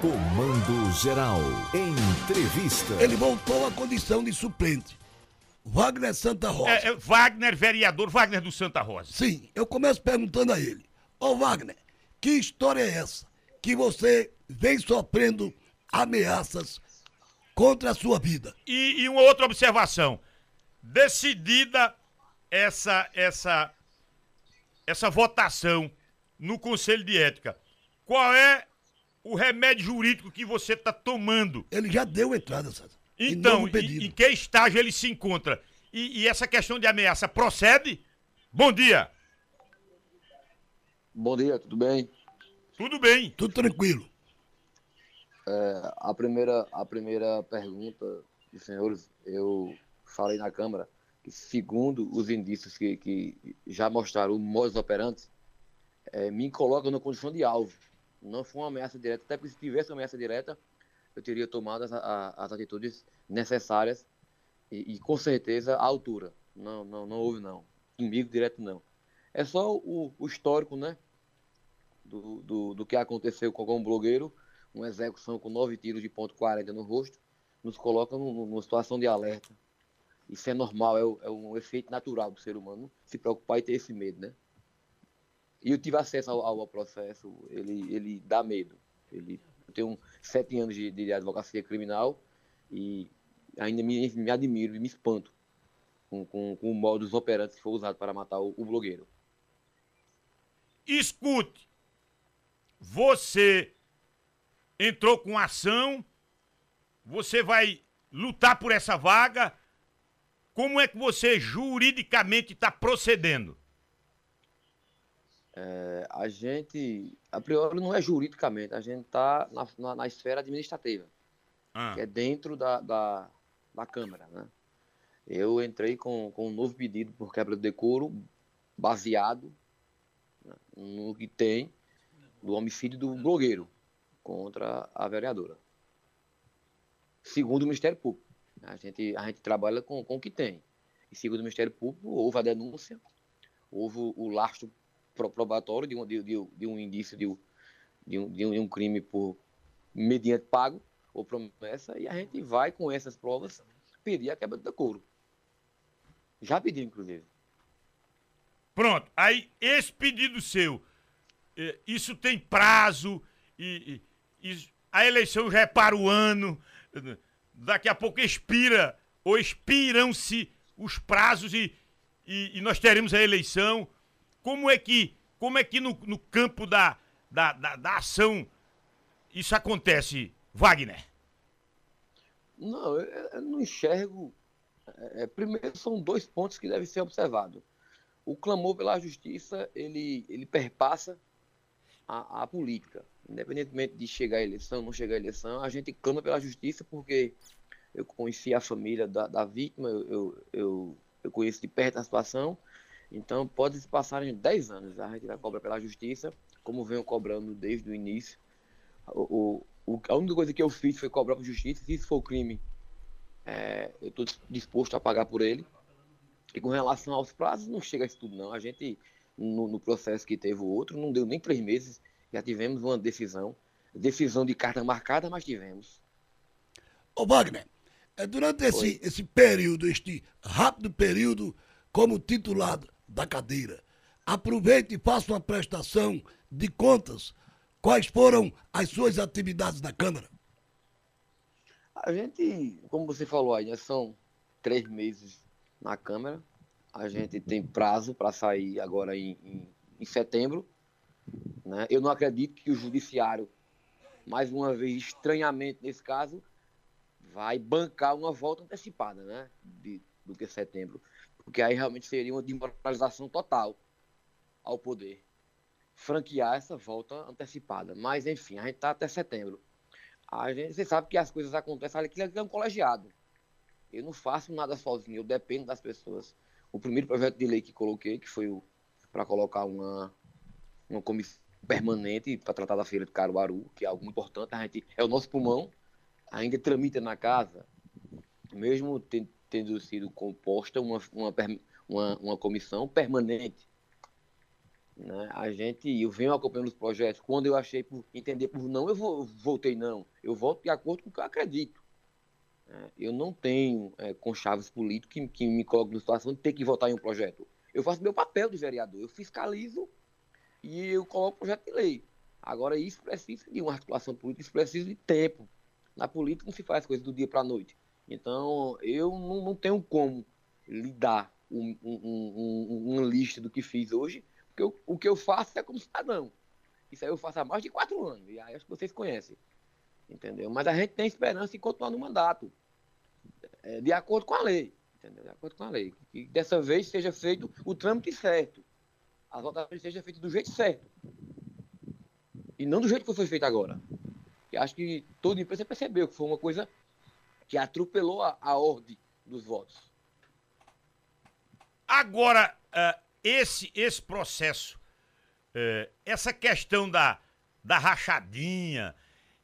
Comando Geral. Entrevista. Ele voltou à condição de suplente. Wagner Santa Rosa. É, é, Wagner, vereador Wagner do Santa Rosa. Sim, eu começo perguntando a ele. Ô Wagner, que história é essa que você vem sofrendo ameaças contra a sua vida? E, e uma outra observação. Decidida essa, essa, essa votação no Conselho de Ética, qual é o remédio jurídico que você está tomando? Ele já deu entrada, César. Então, em, pedido. em que estágio ele se encontra? E, e essa questão de ameaça procede? Bom dia. Bom dia, tudo bem? Tudo bem. Tudo tranquilo. É, a, primeira, a primeira pergunta dos senhores, eu falei na Câmara que, segundo os indícios que, que já mostraram o modus operandi, é, me colocam na condição de alvo. Não foi uma ameaça direta, até porque se tivesse uma ameaça direta, eu teria tomado as, a- as atitudes necessárias e, e, com certeza à altura. Não, não, não houve não. Comigo direto não. É só o, o histórico, né? Do, do, do que aconteceu com algum blogueiro, uma execução com nove tiros de ponto 40 no rosto, nos coloca num- numa situação de alerta. Isso é normal, é, é um efeito natural do ser humano se preocupar e ter esse medo, né? E eu tive acesso ao, ao processo, ele, ele dá medo. Ele, eu tenho sete anos de, de advocacia criminal e ainda me, me admiro e me espanto com, com, com o operandi que foi usado para matar o, o blogueiro. Escute. Você entrou com ação, você vai lutar por essa vaga. Como é que você juridicamente está procedendo? É, a gente, a priori, não é juridicamente, a gente está na, na, na esfera administrativa. Ah, que é dentro da, da, da Câmara. Né? Eu entrei com, com um novo pedido por quebra de decoro, baseado né, no que tem do homicídio do blogueiro contra a vereadora. Segundo o Ministério Público. A gente, a gente trabalha com, com o que tem. E segundo o Ministério Público, houve a denúncia, houve o, o lastro probatório de um, de, de- de um indício de, um- de, um, de um- crime por mediante pago ou promessa, e a gente vai com essas provas pedir a quebra de decoro. Já pedi, inclusive. Pronto. Aí, esse pedido seu, eh, isso tem prazo e, e- e a eleição já é para o ano. Daqui a pouco expira ou expiram-se os prazos e, e- e nós teremos a eleição. Como é que, como é que no, no campo da, da, da, da ação isso acontece, Wagner? Não, eu, não enxergo. é, é, primeiro, são dois pontos que devem ser observados. O clamor pela justiça, ele, ele perpassa a, a política. Independentemente de chegar à eleição, não chegar à eleição, a gente clama pela justiça porque eu conheci a família da, da vítima, eu, eu, eu, eu conheço de perto a situação. Então, pode se passarem 10 anos, a gente vai cobrar pela justiça, como venho cobrando desde o início. O, o, a única coisa que eu fiz foi cobrar por justiça. Se isso for crime, é, eu estou disposto a pagar por ele. E com relação aos prazos, não chega a isso tudo, não. A gente, no, no processo que teve o outro, não deu nem três meses, já tivemos uma decisão. Decisão de carta marcada, mas tivemos. Ô Wagner, é, durante esse, Oi. esse período, este rápido período, como titular da cadeira, aproveite e faça uma prestação de contas. Quais foram as suas atividades na Câmara? A gente, como você falou aí, são três meses na Câmara. A gente tem prazo para sair agora em, em, em setembro. Né? Eu não acredito que o Judiciário, mais uma vez, estranhamente nesse caso, vai bancar uma volta antecipada né? de, do que setembro. Porque aí realmente seria uma desmoralização total ao poder. Franquear essa volta antecipada. Mas, enfim, a gente está até setembro. A gente, você sabe que as coisas acontecem aqui, aqui é um colegiado. Eu não faço nada sozinho, eu dependo das pessoas. O primeiro projeto de lei que coloquei, que foi para colocar uma, uma comissão permanente para tratar da feira de Caruaru, que é algo muito importante, a gente, é o nosso pulmão, ainda tramita na casa, mesmo tendo sido composta uma, uma, uma, uma comissão permanente. Né? A gente, eu venho acompanhando os projetos. Quando eu achei por entender por não, eu voltei não. Eu volto de acordo com o que eu acredito. Né? Eu não tenho é, conchaves políticos que, que me colocam na situação de ter que votar em um projeto. Eu faço meu papel de vereador. Eu fiscalizo e eu coloco o projeto de lei. Agora, isso precisa de uma articulação política, isso precisa de tempo. Na política não se faz coisa do dia para a noite. Então, eu não, não tenho como lidar um, um, um, uma lista do que fiz hoje, porque eu, o que eu faço é como cidadão. Isso aí eu faço há mais de quatro anos, e aí acho que vocês conhecem. Entendeu? Mas a gente tem esperança em continuar no mandato, é, de acordo com a lei. Entendeu? De acordo com a lei. Que dessa vez seja feito o trâmite certo. As votações sejam feitas do jeito certo. E não do jeito que foi feito agora. E acho que toda empresa percebeu que foi uma coisa que atropelou a, a ordem dos votos. Agora, uh, esse, esse processo, uh, essa questão da, da rachadinha,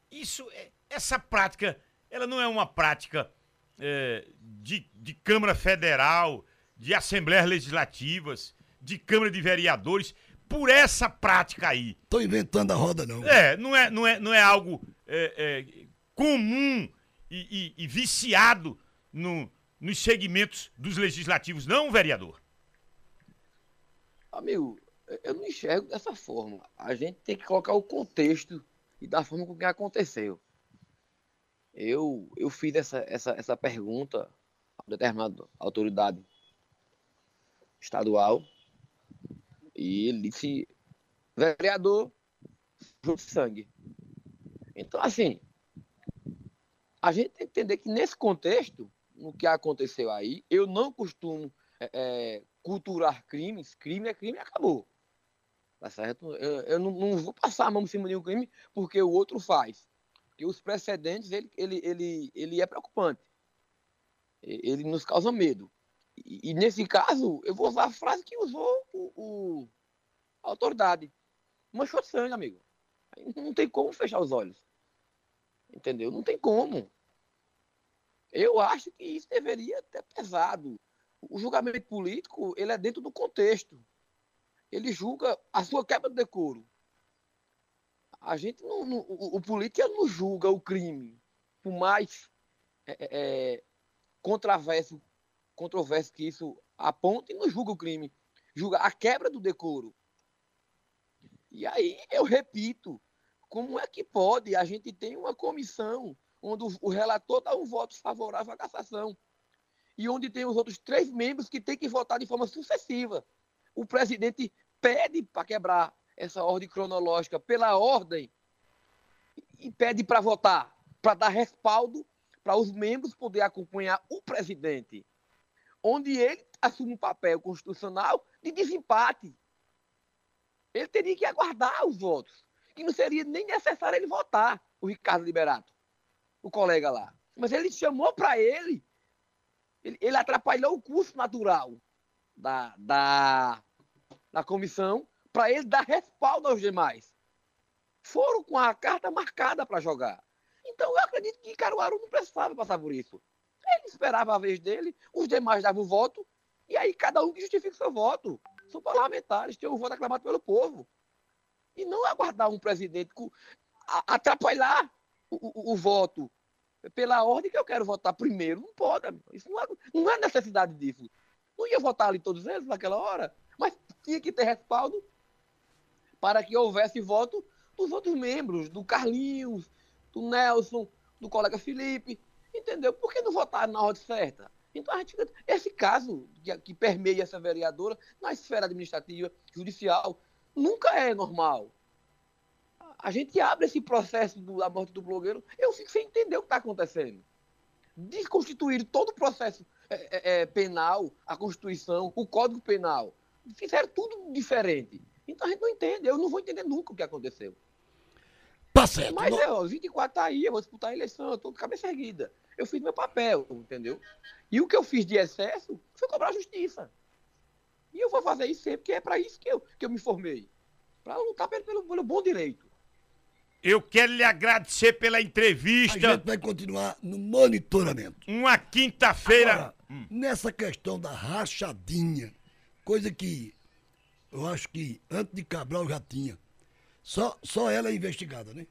isso, é, essa prática, ela não é uma prática uh, de, de Câmara Federal, de Assembleias Legislativas, de Câmara de Vereadores por essa prática aí. Tô inventando a roda, não. É, não é, não é, não é algo é, é, comum e, e, e viciado no, nos segmentos dos legislativos, não, vereador? Amigo, eu não enxergo dessa forma. A gente tem que colocar o contexto e da forma com que aconteceu. Eu, eu fiz essa, essa, essa pergunta a determinada autoridade estadual e ele disse, vereador, de sangue. Então, assim, a gente tem que entender que nesse contexto, no que aconteceu aí, eu não costumo é, é, culturar crimes. Crime é crime e acabou. Tá certo? Eu, eu não, não, vou passar a mão em cima de um crime porque o outro faz. Porque os precedentes, ele, ele, ele, ele é preocupante. Ele nos causa medo. E, e, nesse caso, eu vou usar a frase que usou o, o a autoridade. Manchou de sangue, amigo. Não tem como fechar os olhos. Entendeu? Não tem como. Eu acho que isso deveria ter pesado. O julgamento político, ele é dentro do contexto. Ele julga a sua quebra de decoro. A gente não, não o, político não julga o crime, por mais é, é, é, controverso, controverso que isso aponte, não julga o crime, julga a quebra do decoro. E aí eu repito, como é que pode a gente tem uma comissão onde o relator dá um voto favorável à cassação e onde tem os outros três membros que têm que votar de forma sucessiva. O presidente pede para quebrar essa ordem cronológica pela ordem e pede para votar, para dar respaldo para os membros poder acompanhar o presidente, onde ele assume um papel constitucional de desempate. Ele teria que aguardar os votos, que não seria nem necessário ele votar, o Ricardo Liberato, o colega lá. Mas ele chamou para ele, ele, ele, atrapalhou o curso natural da, da, da comissão para ele dar respaldo aos demais. Foram com a carta marcada para jogar. Então eu acredito que Caruaru não precisava passar por isso. Ele esperava a vez dele, os demais davam o voto, e aí cada um que justifica o seu voto são parlamentares, têm o voto aclamado pelo povo. E não aguardar um presidente atrapalhar o, o, o, voto pela ordem que eu quero votar primeiro. Não pode, isso não é, não é necessidade disso. Não ia votar ali todos eles naquela hora, mas tinha que ter respaldo para que houvesse voto dos outros membros, do Carlinhos, do Nelson, do colega Felipe, entendeu? Por que não votar na ordem certa? Então, a gente, esse caso que, que permeia essa vereadora na esfera administrativa, judicial, nunca é normal. A gente abre esse processo do, da morte do blogueiro, eu fico sem entender o que está acontecendo. Desconstituir todo o processo é, é, é, penal, a Constituição, o Código Penal. Fizeram tudo diferente. Então a gente não entende. Eu não vou entender nunca o que aconteceu. Tá certo. Mas não... é, ó, 24 tá aí, eu vou disputar a eleição, eu tô de cabeça erguida. Eu fiz meu papel, entendeu? E o que eu fiz de excesso foi cobrar justiça. E eu vou fazer isso sempre, porque é para isso que eu, que eu me formei. Para lutar pelo, pelo bom direito. Eu quero lhe agradecer pela entrevista. A gente vai continuar no monitoramento. Uma quinta-feira. Hum. Nessa questão da rachadinha, coisa que eu acho que antes de Cabral já tinha. Só, só ela é investigada, né?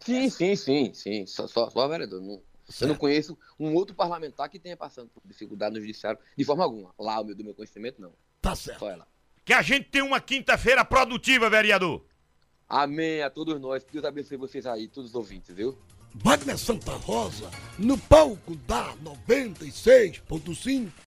Sim, sim, sim, sim. Só, só, só vereador. Não, eu não conheço um outro parlamentar que tenha passando por dificuldade no judiciário de forma alguma. Lá, o meu, do meu conhecimento, não. Tá certo. Só ela. Que a gente tenha uma quinta-feira produtiva, vereador. Amém a todos nós. Deus abençoe vocês aí, todos os ouvintes, viu? Wagner Santa Rosa, no palco da 96.5.